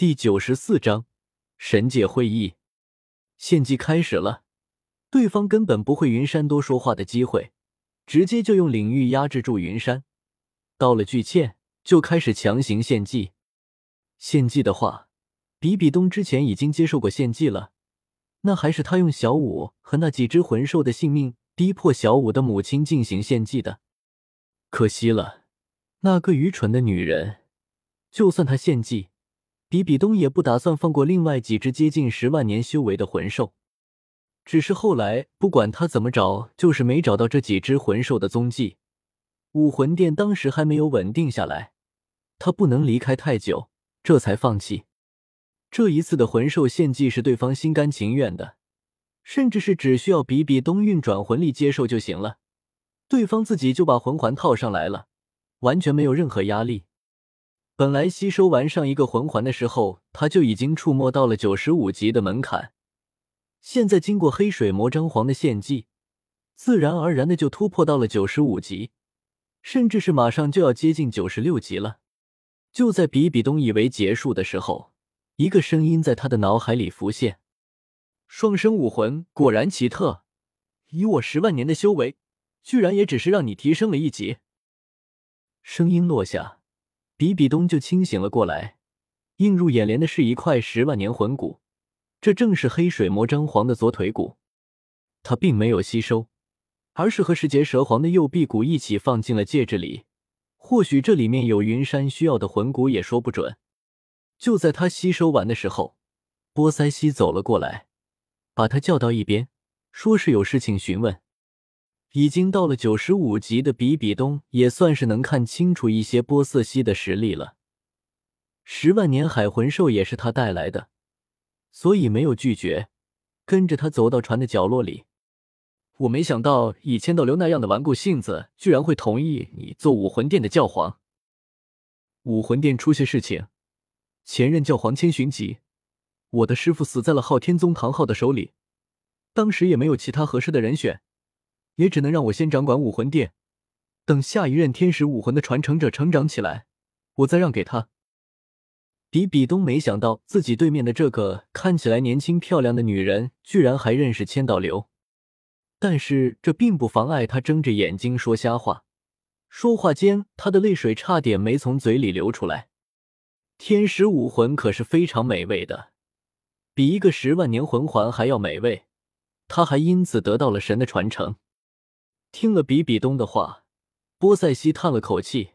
第九十四章神界会议，献祭开始了。对方根本不会云山多说话的机会，直接就用领域压制住云山。到了巨剑，就开始强行献祭。献祭的话，比比东之前已经接受过献祭了，那还是他用小五和那几只魂兽的性命逼迫小五的母亲进行献祭的。可惜了，那个愚蠢的女人。就算她献祭，比比东也不打算放过另外几只接近十万年修为的魂兽。只是后来，不管他怎么找，就是没找到这几只魂兽的踪迹。武魂殿当时还没有稳定下来，他不能离开太久，这才放弃。这一次的魂兽献祭是对方心甘情愿的，甚至是只需要比比东运转魂力接受就行了，对方自己就把魂环套上来了，完全没有任何压力。本来吸收完上一个魂环的时候，他就已经触摸到了九十五级的门槛。现在经过黑水魔章皇的献祭，自然而然的就突破到了九十五级，甚至是马上就要接近九十六级了。就在比比东以为结束的时候，一个声音在他的脑海里浮现：“双生武魂果然奇特，以我十万年的修为，居然也只是让你提升了一级。”声音落下，比比东就清醒了过来，映入眼帘的是一块十万年魂骨。这正是黑水魔张皇的左腿骨，他并没有吸收，而是和石劫蛇皇的右臂骨一起放进了戒指里。或许这里面有云山需要的魂骨，也说不准。就在他吸收完的时候，波塞西走了过来，把他叫到一边，说是有事情询问。已经到了九十五级的比比东，也算是能看清楚一些波塞西的实力了。十万年海魂兽也是他带来的。所以没有拒绝，跟着他走到船的角落里。我没想到以千道流那样的顽固性子，居然会同意你做武魂殿的教皇。武魂殿出些事情，前任教皇千寻疾，我的师傅死在了昊天宗唐昊的手里，当时也没有其他合适的人选，也只能让我先掌管武魂殿，等下一任天使武魂的传承者成长起来，我再让给他。比比东没想到自己对面的这个看起来年轻漂亮的女人，居然还认识千道流。但是这并不妨碍他睁着眼睛说瞎话。说话间，他的泪水差点没从嘴里流出来。天使武魂可是非常美味的，比一个十万年魂环还要美味。他还因此得到了神的传承。听了比比东的话，波塞西叹了口气。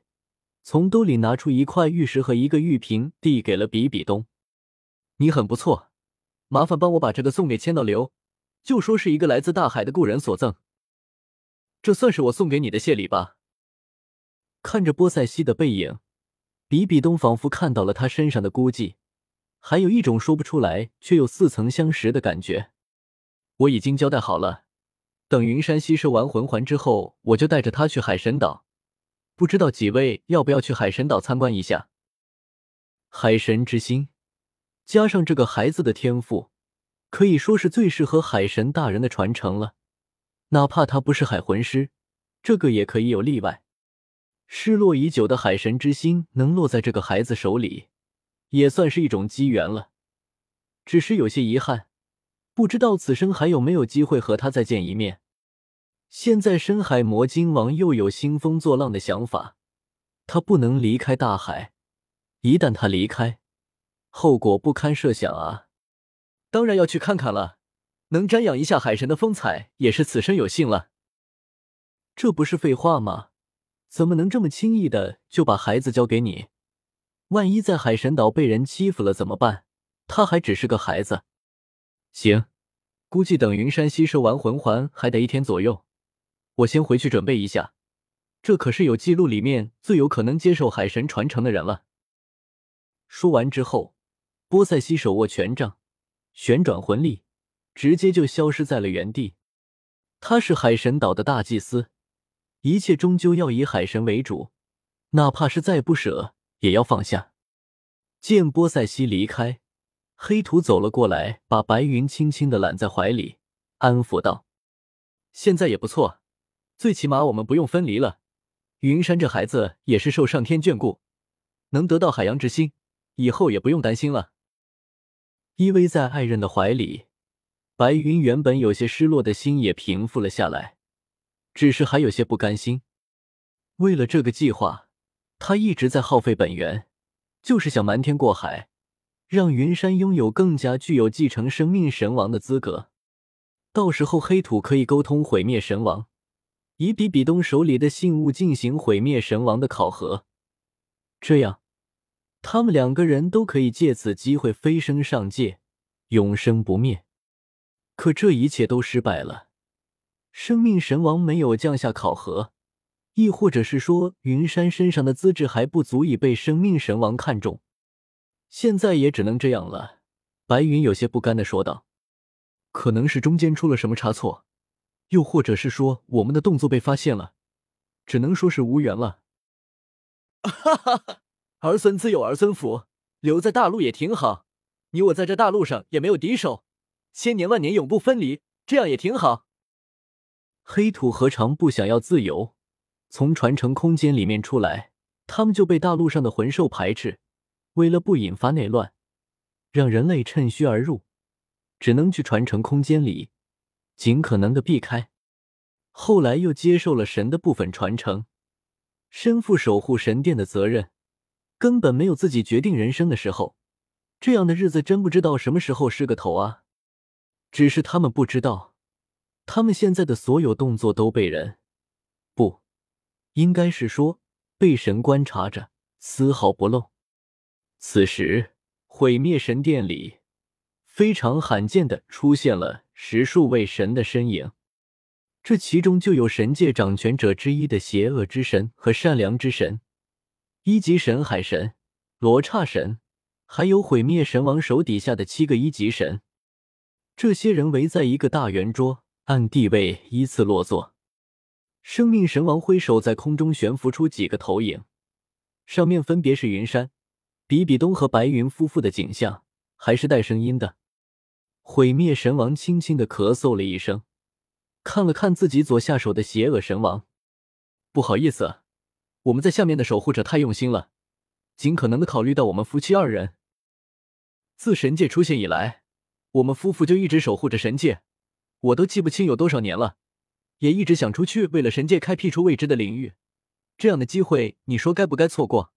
从兜里拿出一块玉石和一个玉瓶，递给了比比东。你很不错，麻烦帮我把这个送给千道流，就说是一个来自大海的故人所赠。这算是我送给你的谢礼吧。看着波塞西的背影，比比东仿佛看到了他身上的孤寂，还有一种说不出来却又似曾相识的感觉。我已经交代好了，等云山吸收完魂环之后，我就带着他去海神岛。不知道几位要不要去海神岛参观一下？海神之心，加上这个孩子的天赋，可以说是最适合海神大人的传承了。哪怕他不是海魂师，这个也可以有例外。失落已久的海神之心能落在这个孩子手里，也算是一种机缘了。只是有些遗憾，不知道此生还有没有机会和他再见一面。现在深海魔鲸王又有兴风作浪的想法，他不能离开大海，一旦他离开，后果不堪设想啊！当然要去看看了，能瞻仰一下海神的风采，也是此生有幸了。这不是废话吗？怎么能这么轻易的就把孩子交给你？万一在海神岛被人欺负了怎么办？他还只是个孩子。行，估计等云山吸收完魂环还得一天左右。我先回去准备一下，这可是有记录里面最有可能接受海神传承的人了。说完之后，波塞西手握权杖，旋转魂力，直接就消失在了原地。他是海神岛的大祭司，一切终究要以海神为主，哪怕是再不舍，也要放下。见波塞西离开，黑土走了过来，把白云轻轻的揽在怀里，安抚道：“现在也不错。”最起码我们不用分离了。云山这孩子也是受上天眷顾，能得到海洋之心，以后也不用担心了。依偎在爱人的怀里，白云原本有些失落的心也平复了下来，只是还有些不甘心。为了这个计划，他一直在耗费本源，就是想瞒天过海，让云山拥有更加具有继承生命神王的资格。到时候黑土可以沟通毁灭神王，以比比东手里的信物进行毁灭神王的考核，这样。他们两个人都可以借此机会飞升上界，永生不灭。可这一切都失败了，生命神王没有降下考核，亦或者是说云山身上的资质还不足以被生命神王看中。现在也只能这样了。白云有些不甘的说道：“可能是中间出了什么差错，又或者是说我们的动作被发现了，只能说是无缘了。”哈哈哈。儿孙自有儿孙福，留在大陆也挺好。你我在这大陆上也没有敌手，千年万年永不分离，这样也挺好。黑土何尝不想要自由？从传承空间里面出来，他们就被大陆上的魂兽排斥。为了不引发内乱，让人类趁虚而入，只能去传承空间里，尽可能的避开。后来又接受了神的部分传承，身负守护神殿的责任。根本没有自己决定人生的时候，这样的日子真不知道什么时候是个头啊！只是他们不知道，他们现在的所有动作都被人，不，应该是说被神观察着，丝毫不漏。此时，毁灭神殿里非常罕见的出现了十数位神的身影，这其中就有神界掌权者之一的邪恶之神和善良之神。一级神海神、罗刹神，还有毁灭神王手底下的七个一级神，这些人围在一个大圆桌，按地位依次落座。生命神王挥手在空中悬浮出几个投影，上面分别是云山、比比东和白云夫妇的景象，还是带声音的。毁灭神王轻轻的咳嗽了一声，看了看自己左下手的邪恶神王，不好意思。我们在下面的守护者太用心了，尽可能的考虑到我们夫妻二人。自神界出现以来，我们夫妇就一直守护着神界，我都记不清有多少年了，也一直想出去为了神界开辟出未知的领域，这样的机会，你说该不该错过？